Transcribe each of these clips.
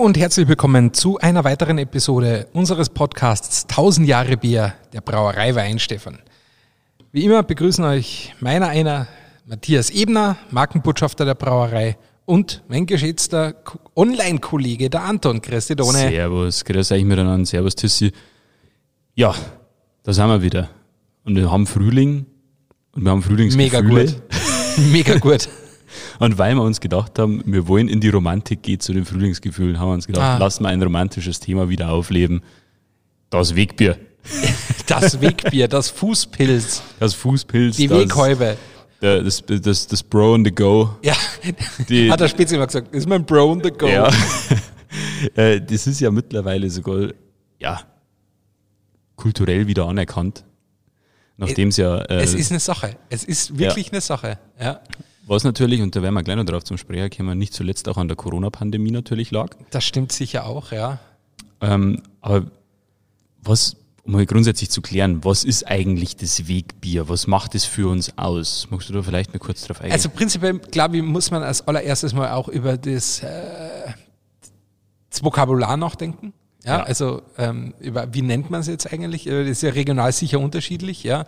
und herzlich willkommen zu einer weiteren Episode unseres Podcasts 1000 Jahre Bier der Brauerei Weinstefan. Wie immer begrüßen euch meiner einer Matthias Ebner, Markenbotschafter der Brauerei und mein geschätzter Online-Kollege, der Anton. Grüß dich, Done. Servus, grüß euch miteinander. Servus, Tissi. Ja, da sind wir wieder. Und wir haben Frühling und wir haben Frühlingsgefühle. Mega gut. Mega gut. Und weil wir uns gedacht haben, wir wollen in die Romantik gehen zu den Frühlingsgefühlen, haben wir uns gedacht, ah. lassen wir ein romantisches Thema wieder aufleben. Das Wegbier. Das Wegbier, das Fußpilz. Das Fußpilz. Die Weghäube. Das, das, das Bro on the Go. Ja, die, hat der Spitze immer gesagt, das ist mein Bro on the Go. Ja. Äh, das ist ja mittlerweile sogar, ja, kulturell wieder anerkannt. Nachdem es ja. Äh, es ist eine Sache. Es ist wirklich ja. eine Sache. Ja. Was natürlich, und da werden wir gleich noch drauf zum Sprecher kommen, nicht zuletzt auch an der Corona-Pandemie natürlich lag. Das stimmt sicher auch, ja. Ähm, aber was, um mal grundsätzlich zu klären, was ist eigentlich das Wegbier? Was macht es für uns aus? Magst du da vielleicht mal kurz drauf eingehen? Also prinzipiell, glaube ich, muss man als allererstes mal auch über das, äh, das Vokabular nachdenken. Ja, ja. also ähm, über, wie nennt man es jetzt eigentlich? Das ist ja regional sicher unterschiedlich, ja.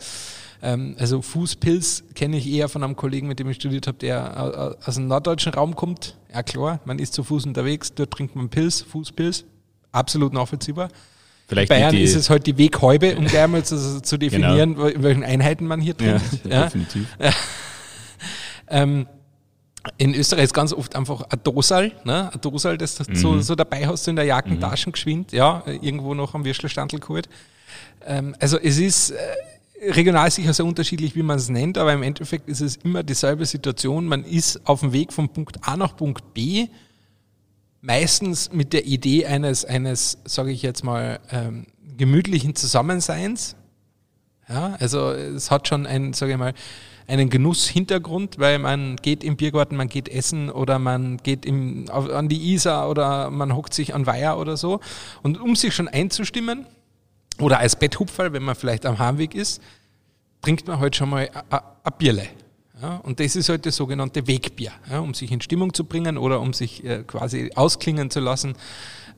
Ähm, also Fußpilz kenne ich eher von einem Kollegen, mit dem ich studiert habe, der aus dem norddeutschen Raum kommt. Ja klar, man ist zu Fuß unterwegs, dort trinkt man Pilz, Fußpilz. Absolut nachvollziehbar. Vielleicht in Bayern ist es halt die Weghäube, um gleich mal zu, zu definieren, genau. in welchen Einheiten man hier trinkt. Ja, ja. definitiv. Ähm, in Österreich ist ganz oft einfach ein Dosal, ne? ein Dosal, das du mhm. so, so, dabei hast, du in der Jackentasche mhm. geschwind, ja, irgendwo noch am Würstelstandel geholt. Ähm, also es ist, äh, regional sicher sehr unterschiedlich, wie man es nennt, aber im Endeffekt ist es immer dieselbe Situation. Man ist auf dem Weg von Punkt A nach Punkt B, meistens mit der Idee eines, eines sage ich jetzt mal, ähm, gemütlichen Zusammenseins. Ja, also es hat schon einen, sage ich mal, einen Genusshintergrund, weil man geht im Biergarten, man geht essen oder man geht im, auf, an die Isar oder man hockt sich an Weiher oder so. Und um sich schon einzustimmen, oder als Betthupferl, wenn man vielleicht am Heimweg ist, trinkt man halt schon mal ein Bierle. Ja, und das ist halt das sogenannte Wegbier, ja, um sich in Stimmung zu bringen oder um sich äh, quasi ausklingen zu lassen.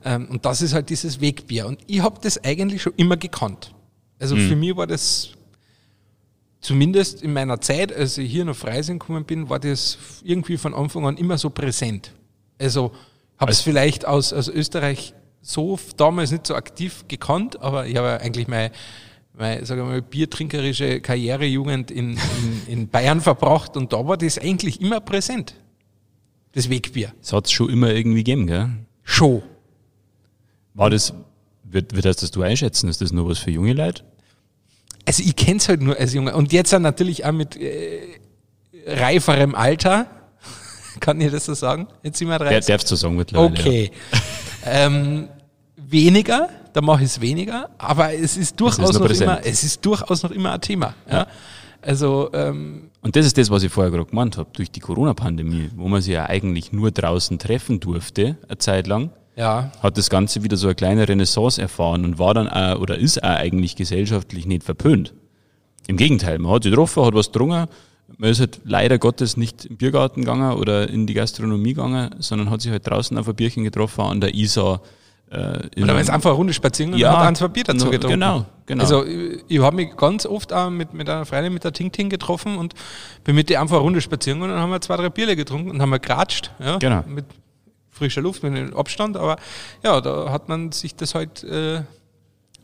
Ähm, und das ist halt dieses Wegbier. Und ich habe das eigentlich schon immer gekannt. Also mhm. für mich war das zumindest in meiner Zeit, als ich hier nach Freising gekommen bin, war das irgendwie von Anfang an immer so präsent. Also habe es also vielleicht aus, aus Österreich so damals nicht so aktiv gekannt, aber ich habe eigentlich meine, meine sage mal, biertrinkerische Karrierejugend in, in, in Bayern verbracht und da war das eigentlich immer präsent. Das Wegbier. Das hat es schon immer irgendwie gegeben, gell? Schon. War das, wird, wird das, das du einschätzen? Ist das nur was für junge Leute? Also ich kenne es halt nur als Junge. Und jetzt natürlich auch mit äh, reiferem Alter. Kann ich das so sagen? Jetzt sind wir 30. Der darfst du sagen mittlerweile. Okay. Ja. ähm, weniger, da mache ich es weniger, aber es ist durchaus ist noch, noch immer, es ist durchaus noch immer ein Thema. Ja. ja. Also ähm, und das ist das, was ich vorher gerade gemeint habe, durch die Corona-Pandemie, wo man sich ja eigentlich nur draußen treffen durfte, eine Zeit lang, ja. hat das Ganze wieder so eine kleine Renaissance erfahren und war dann auch, oder ist auch eigentlich gesellschaftlich nicht verpönt. Im Gegenteil, man hat sich getroffen, hat was getrunken, man ist halt leider Gottes nicht im Biergarten gegangen oder in die Gastronomie gegangen, sondern hat sich halt draußen auf ein Bierchen getroffen an der Isar, äh, Oder wenn es einfach eine Runde spazieren und ja, hat eins Bier dazu getrunken. Genau, genau. Also ich, ich habe mich ganz oft auch mit, mit einer Freundin, mit der Ting Ting getroffen und bin mit der einfach eine Runde spazieren und dann haben wir zwei, drei Bierle getrunken und haben wir geratscht. Ja, genau. Mit frischer Luft, mit einem Abstand, aber ja, da hat man sich das halt äh,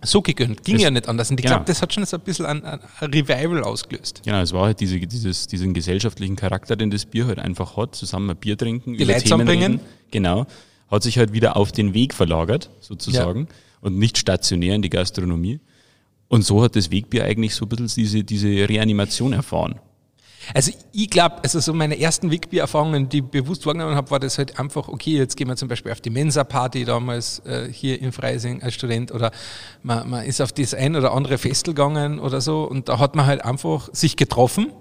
so gegönnt. Ging das, ja nicht anders. Und ich genau. glaube, das hat schon so ein bisschen ein, ein, Revival ausgelöst. Genau, es war halt diese, dieses, diesen gesellschaftlichen Charakter, den das Bier halt einfach hat, zusammen ein Bier trinken, die Leute zusammenbringen. Genau hat sich halt wieder auf den Weg verlagert, sozusagen, ja. und nicht stationär in die Gastronomie. Und so hat das Wegbier eigentlich so ein bisschen diese, diese Reanimation erfahren. Also ich glaube, also so meine ersten Wegbier-Erfahrungen, die ich bewusst wahrgenommen habe, war das halt einfach, okay, jetzt gehen wir zum Beispiel auf die Mensa-Party damals äh, hier in Freising als Student oder man, man ist auf das ein oder andere Festel gegangen oder so und da hat man halt einfach sich getroffen.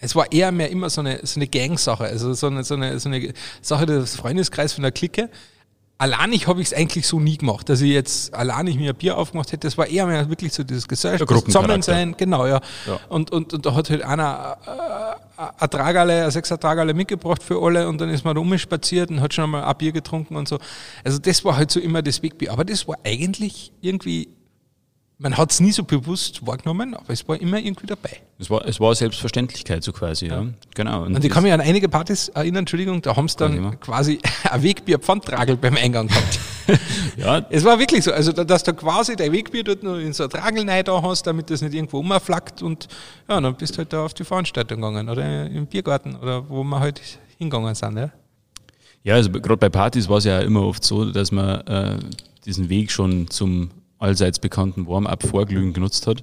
Es war eher mehr immer so eine, so eine Gang-Sache, also so eine, so, eine, so eine Sache des Freundeskreis von der Clique alleinig habe ich es eigentlich so nie gemacht, dass ich jetzt alleinig mir ein Bier aufgemacht hätte. Das war eher mehr wirklich so dieses Gesellschaft, Zusammensein, genau, ja. ja. Und, und, und da hat halt einer ein Tragale, ein sechser Tragale mitgebracht für alle und dann ist man rumspaziert und hat schon einmal ein Bier getrunken und so. Also das war halt so immer das Wegbier. Aber das war eigentlich irgendwie man hat es nie so bewusst wahrgenommen, aber es war immer irgendwie dabei. Es war, es war Selbstverständlichkeit so quasi, ja. ja. Genau. Und, und ich kann mich an einige Partys erinnern, Entschuldigung, da haben sie dann quasi ein Wegbier Pfandtragel beim Eingang gehabt. ja. Es war wirklich so, also dass du quasi dein Wegbier dort nur in so ein Tragel da hast, damit das nicht irgendwo umflackt und ja, dann bist du halt da auf die Veranstaltung gegangen oder im Biergarten oder wo wir halt hingegangen sind, ja. Ja, also gerade bei Partys war es ja immer oft so, dass man äh, diesen Weg schon zum allseits bekannten Warm-up Vorglühen genutzt hat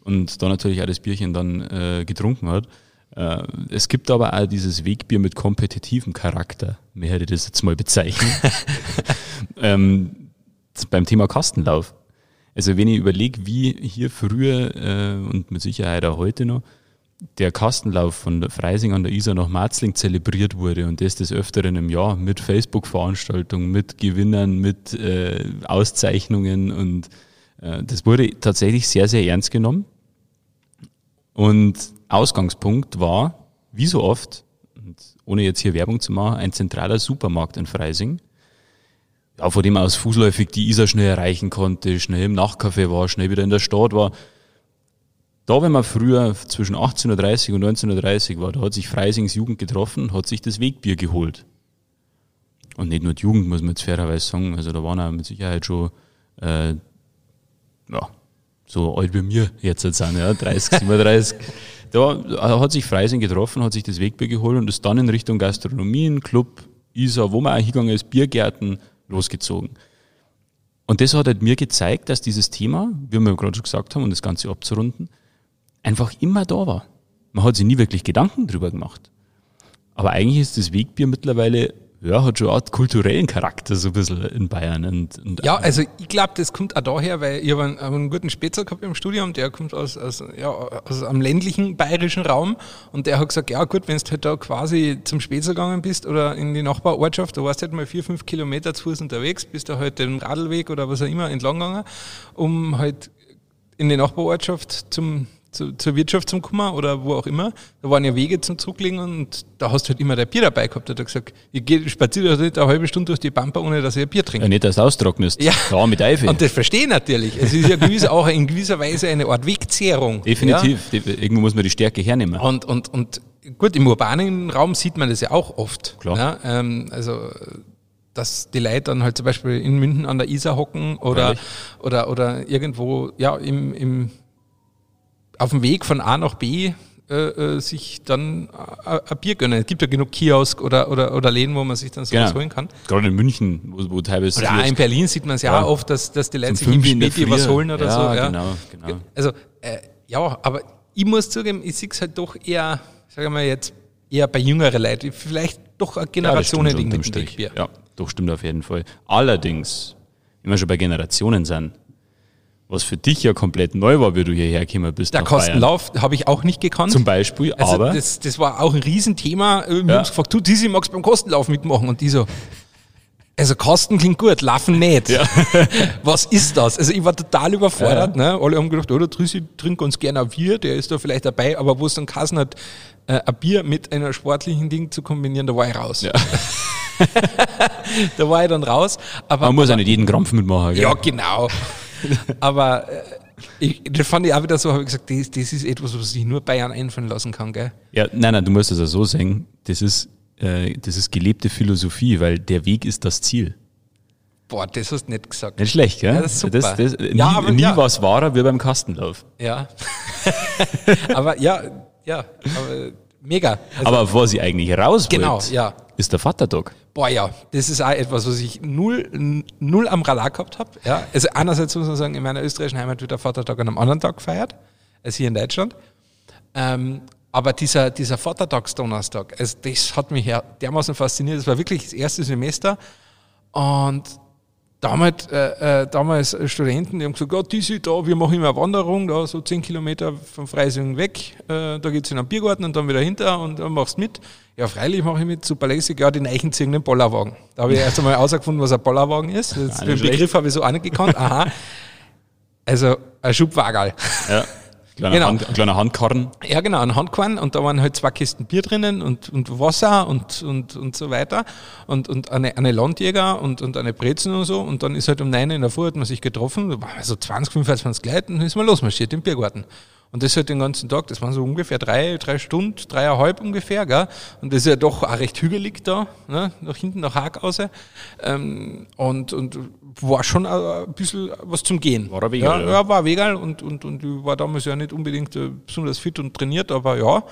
und da natürlich auch das Bierchen dann äh, getrunken hat. Äh, es gibt aber auch dieses Wegbier mit kompetitivem Charakter, mehr hätte ich das jetzt mal bezeichnen. ähm, beim Thema Kastenlauf. Also wenn ich überlege, wie hier früher äh, und mit Sicherheit auch heute noch der Kastenlauf von Freising an der Isar nach Marzling zelebriert wurde und das des Öfteren im Jahr mit Facebook-Veranstaltungen, mit Gewinnern, mit äh, Auszeichnungen und äh, das wurde tatsächlich sehr, sehr ernst genommen. Und Ausgangspunkt war, wie so oft, ohne jetzt hier Werbung zu machen, ein zentraler Supermarkt in Freising, ja, von dem aus fußläufig die Isar schnell erreichen konnte, schnell im Nachtcafé war, schnell wieder in der Stadt war da, wenn man früher zwischen 1830 und 1930 war, da hat sich Freisings Jugend getroffen, hat sich das Wegbier geholt. Und nicht nur die Jugend, muss man jetzt fairerweise sagen. Also da waren auch mit Sicherheit schon, äh, ja, so alt wie mir jetzt sind, ja, 30, 37. da hat sich Freising getroffen, hat sich das Wegbier geholt und ist dann in Richtung Gastronomien, Club, Isar, wo man auch hingegangen ist, Biergärten losgezogen. Und das hat halt mir gezeigt, dass dieses Thema, wie wir gerade schon gesagt haben, um das Ganze abzurunden, einfach immer da war. Man hat sich nie wirklich Gedanken drüber gemacht. Aber eigentlich ist das Wegbier mittlerweile, ja, hat schon eine Art kulturellen Charakter so ein bisschen in Bayern. Und, und ja, also ich glaube, das kommt auch daher, weil ich habe einen, einen, guten Spätzer gehabt im Studium, der kommt aus, aus, ja, aus einem ländlichen bayerischen Raum und der hat gesagt, ja gut, wenn du halt da quasi zum Spätzer gegangen bist oder in die Nachbarortschaft, da warst du halt mal vier, fünf Kilometer zu Fuß unterwegs, bist du halt den Radlweg oder was auch immer entlang gegangen, um halt in die Nachbarortschaft zum zu, zur Wirtschaft zum Kummer oder wo auch immer. Da waren ja Wege zum Zurücklegen und da hast du halt immer der Bier dabei gehabt. Da hat er gesagt, ich gehe spaziere also nicht eine halbe Stunde durch die Pampa, ohne dass ich ein Bier trinke. Ja, nicht, dass du austrocknest. Ja. ja, mit Eife. Und das verstehe ich natürlich. Es ist ja gewiss, auch in gewisser Weise eine Art Wegzehrung. Definitiv. Ja? Irgendwo muss man die Stärke hernehmen. Und, und, und gut, im urbanen Raum sieht man das ja auch oft. Klar. Ja, ähm, also dass die Leute dann halt zum Beispiel in München an der Isar hocken oder, oder, oder irgendwo ja, im, im auf dem Weg von A nach B äh, äh sich dann äh, ein Bier gönnen. Es gibt ja genug Kiosk oder, oder, oder Läden, wo man sich dann sowas genau. holen kann. Gerade in München, wo, wo teilweise. Oder auch in Berlin sieht man es ja, ja, oft, dass, dass die Leute sich im Späti was holen oder ja, so. Ja, genau, genau. Also, äh, ja, aber ich muss zugeben, ich sehe es halt doch eher, sagen wir mal jetzt, eher bei jüngeren Leuten. Vielleicht doch eine Generationending ja, mit dem Bier. Ja, doch stimmt auf jeden Fall. Allerdings, wenn wir schon bei Generationen sind, was für dich ja komplett neu war, wie du hierher gekommen bist. Der Kostenlauf habe ich auch nicht gekannt. Zum Beispiel, also aber. Das, das war auch ein Riesenthema. Wir ja. haben gefragt, du, Dizzy, magst beim Kostenlauf mitmachen? Und die so, also Kosten klingt gut, laufen nicht. Ja. Was ist das? Also ich war total überfordert. Ja. Ne? Alle haben gedacht, oh, der Trüssi trinkt ganz gerne ein Bier, der ist da vielleicht dabei, aber wo es dann Kassen hat, äh, ein Bier mit einer sportlichen Ding zu kombinieren, da war ich raus. Ja. da war ich dann raus. Aber, Man muss ja nicht jeden Krampf mitmachen. Gell? Ja, genau. Aber äh, ich, das fand ich auch wieder so, habe ich gesagt, das, das ist etwas, was sich nur Bayern einfallen lassen kann, gell? Ja, nein, nein, du musst es ja so sehen, das ist, äh, das ist gelebte Philosophie, weil der Weg ist das Ziel. Boah, das hast du nicht gesagt. Nicht schlecht, gell? Ja, das ist super. Das, das, nie ja, aber, nie ja. was wahrer wie beim Kastenlauf. Ja. aber ja, ja, aber mega. Also, aber wo sie eigentlich raus genau, ja. Ist der Vatertag. Boah, ja, das ist auch etwas, was ich null, null am Radar gehabt habe. Ja. Also einerseits muss man sagen, in meiner österreichischen Heimat wird der Vatertag an einem anderen Tag gefeiert, als hier in Deutschland. Ähm, aber dieser, dieser Vatertagsdonnerstag, also das hat mich dermaßen fasziniert. Das war wirklich das erste Semester und damals, äh, äh, damals Studenten, die haben gesagt, ja, diese da, wir machen immer eine Wanderung, da so zehn Kilometer von Freising weg, äh, da geht's in einen Biergarten und dann wieder hinter und dann machst du mit. Ja, freilich mache ich mit, super lässig, ja, den eichenzogenen Bollerwagen. Da habe ich erst einmal herausgefunden, was ein Bollerwagen ist. Den Begriff habe ich so auch nicht gekannt. Aha. Also, ein Schubwagerl. Ja. Kleiner, Genau. Hand, kleiner Handkarren. Ja, genau, ein Handkorn und da waren halt zwei Kisten Bier drinnen und, und Wasser und, und, und so weiter und, und eine, eine Landjäger und, und eine Brezen und so und dann ist halt um neun in der Früh hat man sich getroffen, so 20, 25 Leute und dann ist man losmarschiert im Biergarten. Und das halt den ganzen Tag, das waren so ungefähr drei, drei Stunden, dreieinhalb ungefähr, gell? Und das ist ja doch auch recht hügelig da, ne? nach hinten, nach Haag raus. Ähm, und, und war schon ein bisschen was zum Gehen. War ein Wegerl, ja, ja. war Wegerl und, und, und ich war damals ja nicht unbedingt äh, besonders fit und trainiert, aber ja.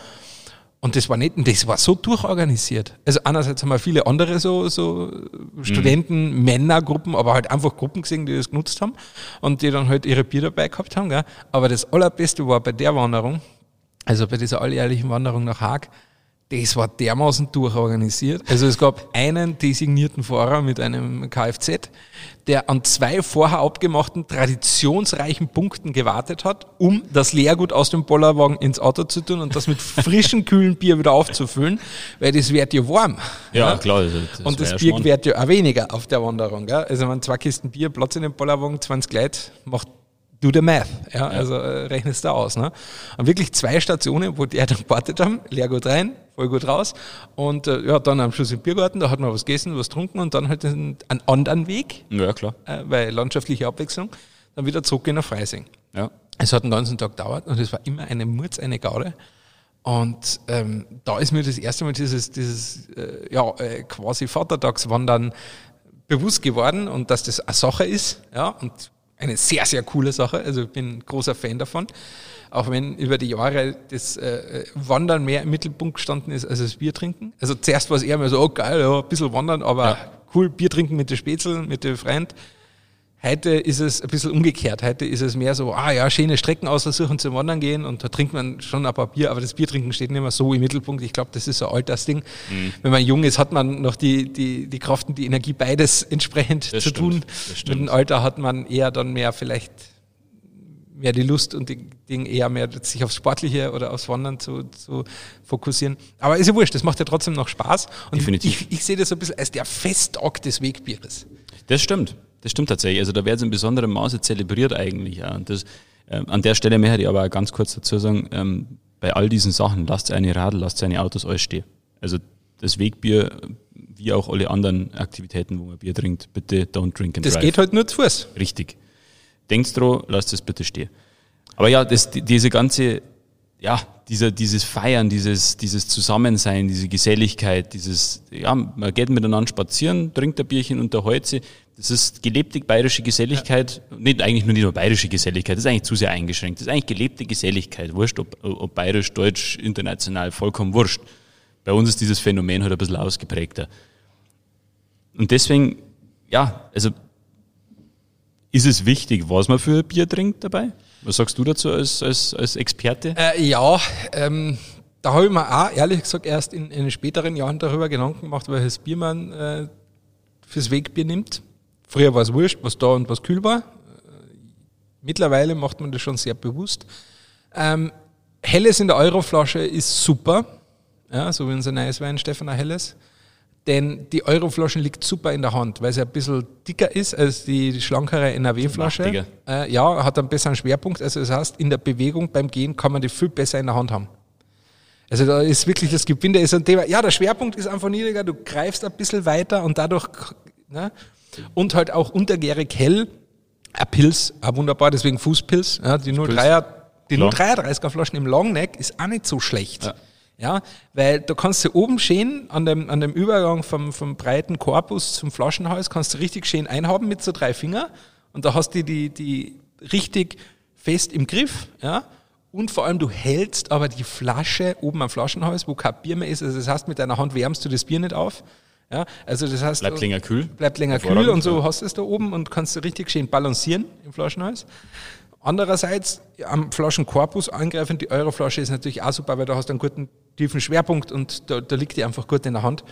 Und das war nicht, das war so durchorganisiert. Also einerseits haben wir viele andere so, so Studenten, Männergruppen, aber halt einfach Gruppen gesehen, die das genutzt haben und die dann halt ihre Bier dabei gehabt haben. Gell? Aber das Allerbeste war bei der Wanderung, also bei dieser alljährlichen Wanderung nach Haag, das war dermaßen durchorganisiert. Also es gab einen designierten Fahrer mit einem Kfz, der an zwei vorher abgemachten traditionsreichen Punkten gewartet hat, um das Leergut aus dem Bollerwagen ins Auto zu tun und das mit frischem, kühlen Bier wieder aufzufüllen, weil das wird ja warm. Ja, klar. Also, das und das ja Bier Schmarrn. wird ja auch weniger auf der Wanderung. Gell? Also wenn zwei Kisten Bier, Platz in dem Bollerwagen, 20 Leute, macht do the math. Ja? Also äh, rechnest du aus. Ne? Und wirklich zwei Stationen, wo die dann gewartet haben, leer gut rein, voll gut raus. Und äh, ja, dann am Schluss im Biergarten, da hat man was gegessen, was getrunken und dann halt einen, einen anderen Weg, Ja, klar. äh, weil landschaftliche Abwechslung, dann wieder zurück nach Freising. Ja. Es hat den ganzen Tag gedauert und es war immer eine Murz, eine Gaude. Und ähm, da ist mir das erste Mal dieses, dieses äh, ja, äh, quasi Vatertagswandern bewusst geworden und dass das eine Sache ist, ja, und eine sehr, sehr coole Sache. Also ich bin ein großer Fan davon. Auch wenn über die Jahre das äh, Wandern mehr im Mittelpunkt gestanden ist als das Bier trinken. Also zuerst war es eher mal so, oh geil, ja, ein bisschen wandern, aber cool, Bier trinken mit den Spätzl, mit den Freund. Heute ist es ein bisschen umgekehrt. Heute ist es mehr so, ah ja, schöne Strecken aussuchen zum Wandern gehen und da trinkt man schon ein paar Bier, aber das Biertrinken steht nicht mehr so im Mittelpunkt. Ich glaube, das ist so ein Altersding. Wenn man jung ist, hat man noch die, die, die Kraft und die Energie, beides entsprechend Das zu stimmt, tun. das Mit dem Alter hat man eher dann mehr vielleicht mehr die Lust und die Ding eher mehr sich aufs Sportliche oder aufs Wandern zu, zu fokussieren. Aber ist ja wurscht, das macht ja trotzdem noch Spaß. Und Definitiv. ich, ich sehe das so ein bisschen als der Festtag des Wegbieres. Das stimmt. Das stimmt tatsächlich. Also da wird es in besonderem Maße zelebriert eigentlich. Ja. Das, ähm, an der Stelle möchte ich aber auch ganz kurz dazu sagen, ähm, bei all diesen Sachen lasst eine Radl, lasst seine Autos alles stehen. Also das Wegbier, wie auch alle anderen Aktivitäten, wo man Bier trinkt, bitte don't drink and Das drive. geht halt nur zu Fuß. Richtig. Denkt dran, lasst es bitte stehen. Aber ja, das, die- diese ganze, ja, dieser, dieses Feiern, dieses, dieses Zusammensein, diese Geselligkeit, dieses, ja, man geht miteinander spazieren, trinkt ein Bierchen, unterhält sich. Das ist gelebte bayerische Geselligkeit. Nicht, eigentlich nur nicht nur bayerische Geselligkeit, das ist eigentlich zu sehr eingeschränkt. Das ist eigentlich gelebte Geselligkeit. Wurscht, ob, ob bayerisch, deutsch, international, vollkommen wurscht. Bei uns ist dieses Phänomen halt ein bisschen ausgeprägter. Und deswegen, ja, also ist es wichtig, was man für ein Bier trinkt dabei? Was sagst du dazu als, als, als Experte? Äh, ja, ähm, da habe ich mir auch ehrlich gesagt erst in, in späteren Jahren darüber Gedanken gemacht, welches Bier man äh, fürs Wegbier nimmt. Früher war es wurscht, was da und was kühl war. Mittlerweile macht man das schon sehr bewusst. Ähm, Helles in der Euroflasche ist super, ja, so wie unser neues Wein, Stefan Helles. Denn die Euroflasche liegt super in der Hand, weil sie ein bisschen dicker ist als die, schlankere NRW-Flasche. Äh, ja, hat einen besseren Schwerpunkt. Also das heißt, in der Bewegung beim Gehen kann man die viel besser in der Hand haben. Also da ist wirklich das Gewinde ist ein Thema. Ja, der Schwerpunkt ist einfach niedriger, du greifst ein bisschen weiter und dadurch, ne? Und halt auch untergärig hell. Ein Pilz, auch wunderbar, deswegen Fußpilz. Ja, die 03er, die Klar. 033er Flaschen im Longneck ist auch nicht so schlecht. Ja. Ja, weil da kannst du oben schön an dem, an dem Übergang vom, vom breiten Korpus zum Flaschenhals kannst du richtig schön einhaben mit so drei Finger und da hast du die, die richtig fest im Griff, ja. Und vor allem du hältst aber die Flasche oben am Flaschenhals, wo kein Bier mehr ist. Also das heißt, mit deiner Hand wärmst du das Bier nicht auf. Ja, also das heißt, Bleibt länger kühl. bleibt länger kühl und so hast du es da oben und kannst du richtig schön balancieren im Flaschenhals. Andererseits am Flaschenkorpus angreifend, die Euroflasche ist natürlich auch super, weil da hast du einen guten tiefen Schwerpunkt und da, da liegt die einfach gut in der Hand.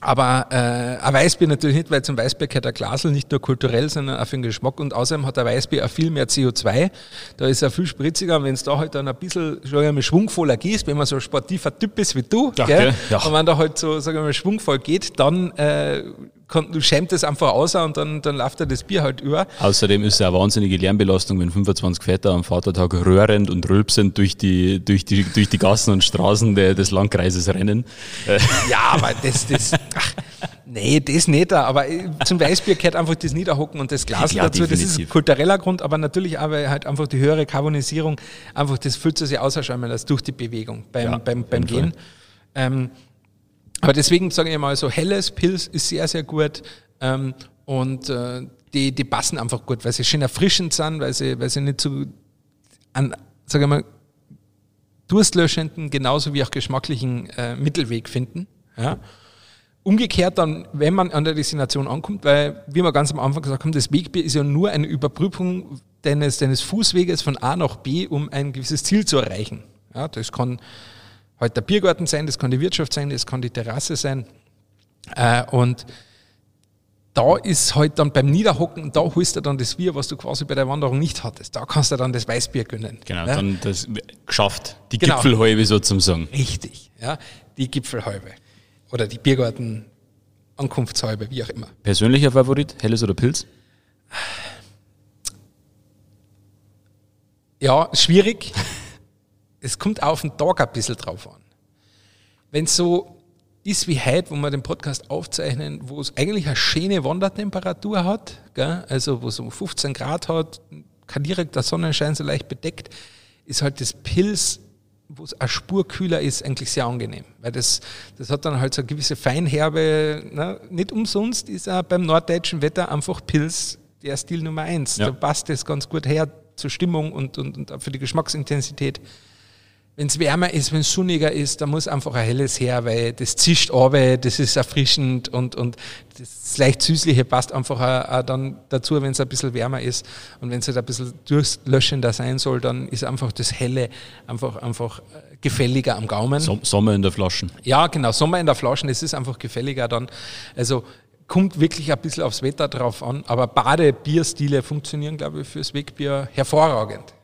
Aber äh, ein Weißbier natürlich nicht, weil zum Weißbier gehört ein Glasl nicht nur kulturell, sondern auch für den Geschmack. Und außerdem hat ein Weißbier auch viel mehr CO2. Da ist er viel spritziger. Und wenn es da halt dann ein bisschen, sagen wir mal, schwungvoller gehst, wenn man so ein sportiver Typ ist wie du, Ja, gell? gell? Ja. und wenn da halt so, sagen wir mal, schwungvoll geht, dann äh, du schämt es einfach aus und dann, dann läuft er das Bier halt über. Außerdem ist es eine wahnsinnige Lärmbelastung, wenn 25 Väter am Vatertag röhrend und rülpsend durch die, durch die, durch die Gassen und Straßen der, des Landkreises rennen. Ja, aber das, das, ach, nee, das nicht, aber zum Weißbier gehört einfach das Niederhocken und das Glas Ja, dazu. Das ist definitiv. ein kultureller Grund, aber natürlich auch, weil halt einfach die höhere Carbonisierung, einfach das fühlt sich ausschäumen lässt durch die Bewegung beim, Ja, beim, beim Gehen. Ähm, aber deswegen sage ich mal so, helles Pilz ist sehr, sehr gut. Ähm, und äh, die, die passen einfach gut, weil sie schön erfrischend sind, weil sie, weil sie nicht so an, sage ich mal, durstlöschenden, genauso wie auch geschmacklichen äh, Mittelweg finden. Ja. Umgekehrt dann, wenn man an der Destination ankommt, weil, wie wir ganz am Anfang gesagt haben, das Wegbier ist ja nur eine Überprüfung deines, deines Fußweges von A nach B, um ein gewisses Ziel zu erreichen. Ja, das kann halt der Biergarten sein, das kann die Wirtschaft sein, das kann die Terrasse sein. Äh, und da ist halt dann beim Niederhocken, da holst du dann das Bier, was du quasi bei der Wanderung nicht hattest. Da kannst du dann das Weißbier gönnen. Genau, ja? dann das geschafft. Die Genau. Gipfelhäube sozusagen. Richtig, ja. Die Gipfelhalbe. Oder die Biergarten Ankunftshalbe, wie auch immer. Persönlicher Favorit, Helles oder Pilz? Ja, schwierig. Es kommt auf den Tag ein bisschen drauf an. Wenn es so ist wie heute, wo wir den Podcast aufzeichnen, wo es eigentlich eine schöne Wandertemperatur hat, gell? also wo es um 15 Grad hat, kein direkter Sonnenschein so leicht bedeckt, ist halt das Pilz, wo es eine Spur kühler ist, eigentlich sehr angenehm. Weil das, das hat dann halt so eine gewisse Feinherbe. Ne? Nicht umsonst ist auch beim norddeutschen Wetter einfach Pilz der Stil Nummer eins. Ja. Da passt das ganz gut her zur Stimmung und, und, und auch für die Geschmacksintensität. Wenn es wärmer ist, wenn es sonniger ist, dann muss einfach ein helles her, weil das zischt runter, das ist erfrischend und, und das leicht Süßliche passt einfach auch, dann dazu, wenn es ein bisschen wärmer ist. Und wenn es halt ein bisschen durstlöschender sein soll, dann ist einfach das Helle einfach, einfach äh, gefälliger am Gaumen. Som Sommer in der Flaschen. Ja, genau, Sommer in der Flaschen, das ist einfach gefälliger dann. Also kommt wirklich ein bisschen aufs Wetter drauf an, aber Bade-Bierstile funktionieren, glaube ich, fürs Wegbier hervorragend.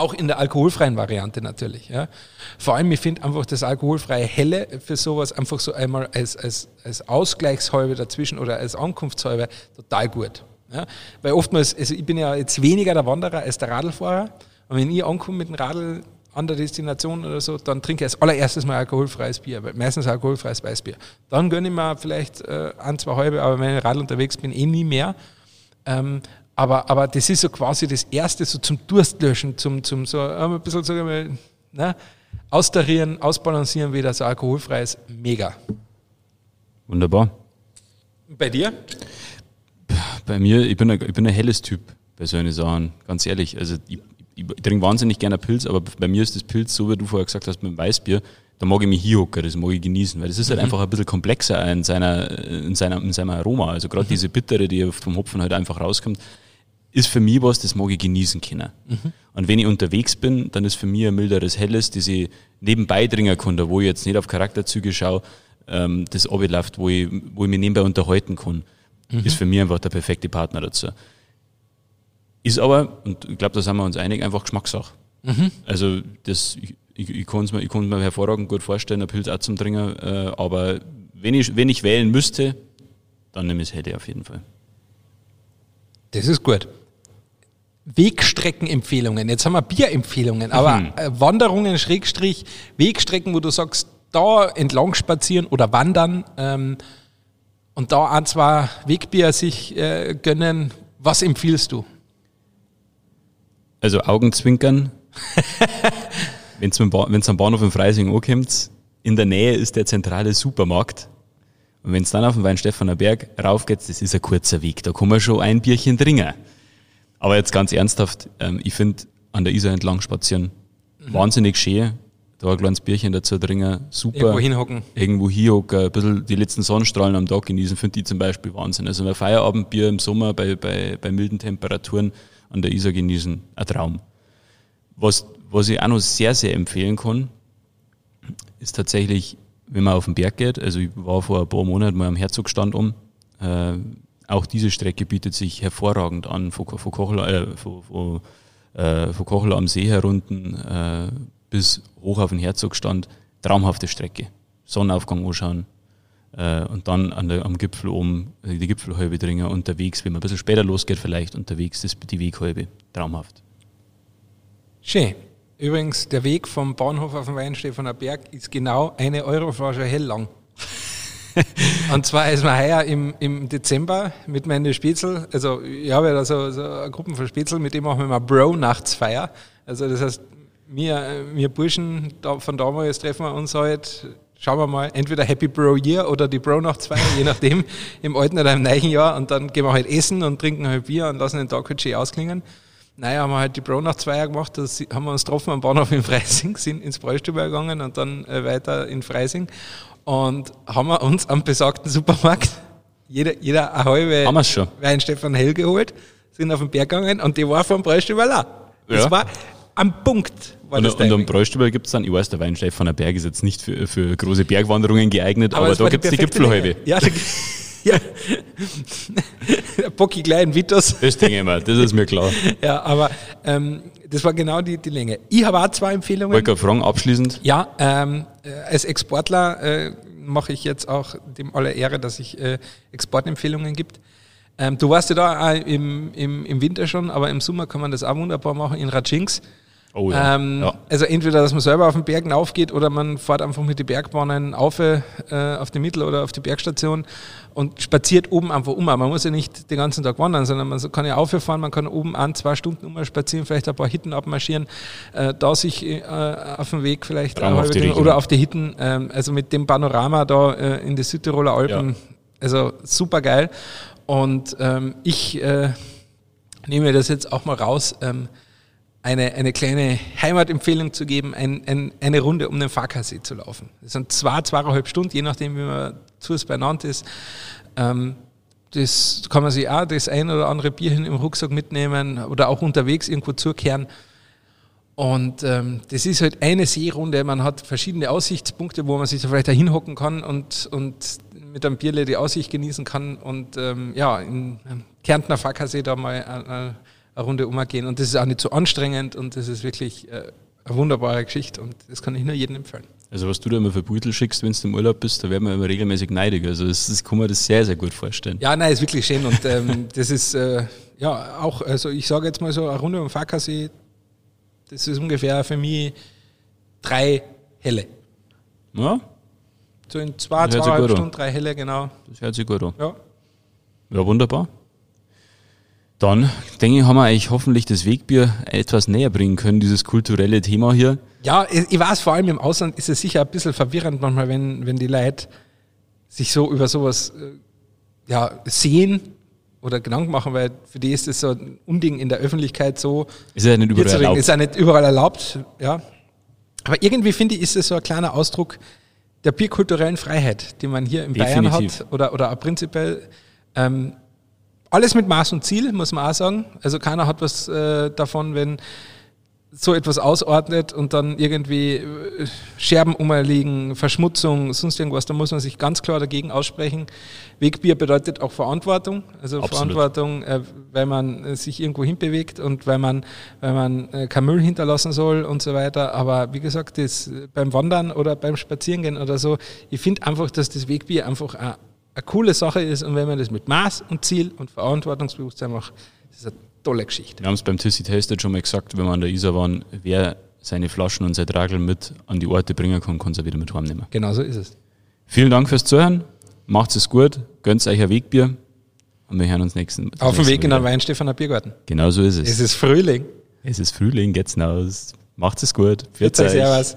Auch in der alkoholfreien Variante natürlich. Ja. Vor allem, ich finde einfach das alkoholfreie Helle für sowas einfach so einmal als, als, als Ausgleichshalbe dazwischen oder als Ankunftshalbe total gut. Ja. Weil oftmals, also ich bin ja jetzt weniger der Wanderer als der Radlfahrer und wenn ich ankomme mit dem Radl an der Destination oder so, dann trinke ich als allererstes mal alkoholfreies Bier, weil meistens alkoholfreies Weißbier. Dann gönne ich mir vielleicht äh, ein, zwei halbe, aber wenn ich Radl unterwegs bin, eh nie mehr. Ähm, aber, aber das ist so quasi das Erste, so zum Durstlöschen, zum, zum so äh, ein bisschen sagen wir, mal, ne, austarieren, ausbalancieren wieder, so alkoholfreies, mega. Wunderbar. Bei dir? Bei mir, ich bin ein, ich bin ein helles Typ bei solchen Sachen, ganz ehrlich. Also ich, ich, trinke wahnsinnig gerne Pilz, aber bei mir ist das Pilz, so wie du vorher gesagt hast, mit dem Weißbier, da mag ich mich hinhocken, das mag ich genießen, weil das ist halt einfach ein bisschen komplexer in, seiner, in, seiner, in seinem Aroma. Also gerade diese Bittere, die vom Hopfen halt einfach rauskommt, ist für mich was, das mag ich genießen können. Und wenn ich unterwegs bin, dann ist für mich ein milderes Helles, das ich nebenbei trinken kann, da wo ich jetzt nicht auf Charakterzüge schaue, ähm, das abläuft, wo ich, wo ich mich nebenbei unterhalten kann, ist für mich einfach der perfekte Partner dazu. Ist aber, und ich glaube, da sind wir uns einig, einfach Geschmackssache. Also das, ich, ich, kann es mir, ich mir hervorragend gut vorstellen, ein Pilz auch zum Trinken, äh, aber wenn ich, wenn ich wählen müsste, dann nehme ich das Helle auf jeden Fall. Das ist gut. Wegstreckenempfehlungen. Jetzt haben wir Bierempfehlungen, aber äh, Wanderungen, Schrägstrich, Wegstrecken, wo du sagst, da entlang spazieren oder wandern ähm, und da ein, zwei Wegbier sich äh, gönnen. Was empfiehlst du? Also Augenzwinkern, wenn es am Bahnhof in Freising ankommt, in der Nähe ist der zentrale Supermarkt. Und wenn es dann auf den Weinstephaner Berg raufgeht, das ist ein kurzer Weg, da kann man schon ein Bierchen trinken. Aber jetzt ganz ernsthaft, ähm, ich finde an der Isar entlang spazieren wahnsinnig schön. Da ein kleines Bierchen dazu trinken, super. Irgendwo hinhocken. Irgendwo hinhocken, ein bisschen die letzten Sonnenstrahlen am Tag genießen, finde ich zum Beispiel Wahnsinn. Also ein Feierabendbier im Sommer bei, bei, bei milden Temperaturen an der Isar genießen, ein Traum. Was, was ich auch noch sehr, sehr empfehlen kann, ist tatsächlich, wenn man auf den Berg geht, also ich war vor ein paar Monaten mal am Herzogstand um, äh, auch diese Strecke bietet sich hervorragend an, von, von, Kochel, äh, von, von, äh, von Kochel am See herunten äh, bis hoch auf den Herzogstand. Traumhafte Strecke. Sonnenaufgang anschauen, Äh, und dann an der, am Gipfel oben äh, die Gipfelhalbe dringen, unterwegs, wenn man ein bisschen später losgeht, vielleicht unterwegs ist die Weghalbe. Traumhaft. Schön. Übrigens, der Weg vom Bahnhof auf den Weinstefaner Berg ist genau eine Euroflasche hell lang. und zwar ist man heuer im, im Dezember mit meinen Spitzel, also ich habe ja da so, so eine Gruppe von Spitzel, mit dem machen wir mal Bro-Nachtsfeier. Also das heißt, wir, wir Burschen von damals treffen wir uns halt, schauen wir mal, entweder Happy Bro Year oder die Bro Nachtsfeier, je nachdem, im alten oder im neuen Jahr. Und dann gehen wir halt essen und trinken halt Bier und lassen den Tag halt schön ausklingen. Naja, haben wir halt die Bro nach zwei Jahren gemacht, da haben wir uns getroffen am Bahnhof in Freising, sind ins Bräustüber gegangen und dann äh, weiter in Freising und haben wir uns am besagten Supermarkt jeder, jeder eine halbe schon. Wein Stefan Hell geholt, sind auf den Berg gegangen und die war vom Bräustüber auch. Das ja. war am Punkt. Und, und am Bräustüber gibt es dann, ich weiß, der Wein Stefan Berg ist jetzt nicht für, für große Bergwanderungen geeignet, aber, aber da gibt es die Gipfelhalbe. Ja, Ja. Bocki klein Vitos. Das denke ich mal, das ist mir klar. ja, aber ähm, das war genau die, die Länge. Ich habe auch zwei Empfehlungen. Wollte fragen, abschließend? Ja, ähm, äh, als Exportler äh, mache ich jetzt auch dem aller Ehre, dass ich äh, Exportempfehlungen gibt. Ähm, du warst ja da im, im, im Winter schon, aber im Sommer kann man das auch wunderbar machen in Rajinx. Oh ja. Ähm, ja. Also entweder, dass man selber auf den Bergen aufgeht oder man fährt einfach mit den Bergbahnen auf, äh, auf die Mittel- oder auf die Bergstation und spaziert oben einfach um. Man muss ja nicht den ganzen Tag wandern, sondern man kann ja auffahren, man kann oben ein, zwei Stunden um spazieren, vielleicht ein paar Hitten abmarschieren, äh, da sich äh, auf dem Weg vielleicht auf oder auf die Hitten, ähm, also mit dem Panorama da äh, in die Südtiroler Alpen, ja. also super geil. Und ähm, ich äh, nehme das jetzt auch mal raus. Ähm, eine, eine kleine Heimatempfehlung zu geben, ein, ein, eine Runde um den Farkasee zu laufen. Das sind zwei, zweieinhalb Stunden, je nachdem, wie man zu es beieinander ist. Ähm, das kann man sich auch das ein oder andere Bierchen im Rucksack mitnehmen oder auch unterwegs irgendwo zukehren. Und ähm, das ist halt eine Seerunde. Man hat verschiedene Aussichtspunkte, wo man sich da vielleicht da hinhocken kann und, und mit einem Bierle die Aussicht genießen kann. Und ähm, ja, in Kärntner Fackersee da mal äh, eine Runde umgehen. Und das ist auch nicht so anstrengend und das ist wirklich äh, eine wunderbare Geschichte und das kann ich nur jedem empfehlen. Also was du da immer für Beutel schickst, wenn du im Urlaub bist, da werden wir immer regelmäßig neidig. Also das, das kann man das sehr, sehr gut vorstellen. Ja, nein, ist wirklich schön und ähm, das ist äh, ja auch, also ich sage jetzt mal so, eine Runde um Fackersee, das ist ungefähr für mich drei Helle. Ja. So in zwei, zweieinhalb Stunden, drei Helle, genau. Das hört sich gut an. Ja. Ja, wunderbar. Dann denke ich, haben wir eigentlich hoffentlich das Wegbier etwas näher bringen können, dieses kulturelle Thema hier. Ja, ich weiß, vor allem im Ausland ist es sicher ein bisschen verwirrend manchmal, wenn, wenn die Leute sich so über sowas äh, ja, sehen oder Gedanken machen, weil für die ist das so ein Unding in der Öffentlichkeit so. Ist ja nicht überall erlaubt. Ist ja nicht überall erlaubt, ja. Aber irgendwie finde ich, ist es so ein kleiner Ausdruck der bierkulturellen Freiheit, die man hier in Definitiv. Bayern hat oder, oder auch prinzipiell. Ähm, alles mit Maß und Ziel, muss man auch sagen. Also keiner hat was äh, davon, wenn so etwas ausordnet und dann irgendwie äh, Scherben umliegen, Verschmutzung, sonst irgendwas, da muss man sich ganz klar dagegen aussprechen. Wegbier bedeutet auch Verantwortung, also Absolut. Verantwortung, äh, weil man äh, sich irgendwo hinbewegt und weil man, weil man äh, kein Müll hinterlassen soll und so weiter. Aber wie gesagt, das beim Wandern oder beim Spazierengehen oder so, ich finde einfach, dass das Wegbier einfach ein eine coole Sache ist und wenn man das mit Maß und Ziel und Verantwortungsbewusstsein macht, das ist eine tolle Geschichte. Wir haben es beim Tissi Tasted schon mal gesagt, wenn wir an der Isar waren, wer seine Flaschen und sein Tragel mit an die Orte bringen kann, kann es auch wieder mit heimnehmen. Genau so ist es. Vielen Dank fürs Zuhören. Macht es gut. Gönnt euch ein Wegbier. Und wir hören uns nächsten Auf dem Weg in den Weinstefaner Biergarten. Genau so ist es. Es ist Frühling. Es ist Frühling, geht's hinaus. Macht es gut. Für euch. Servus.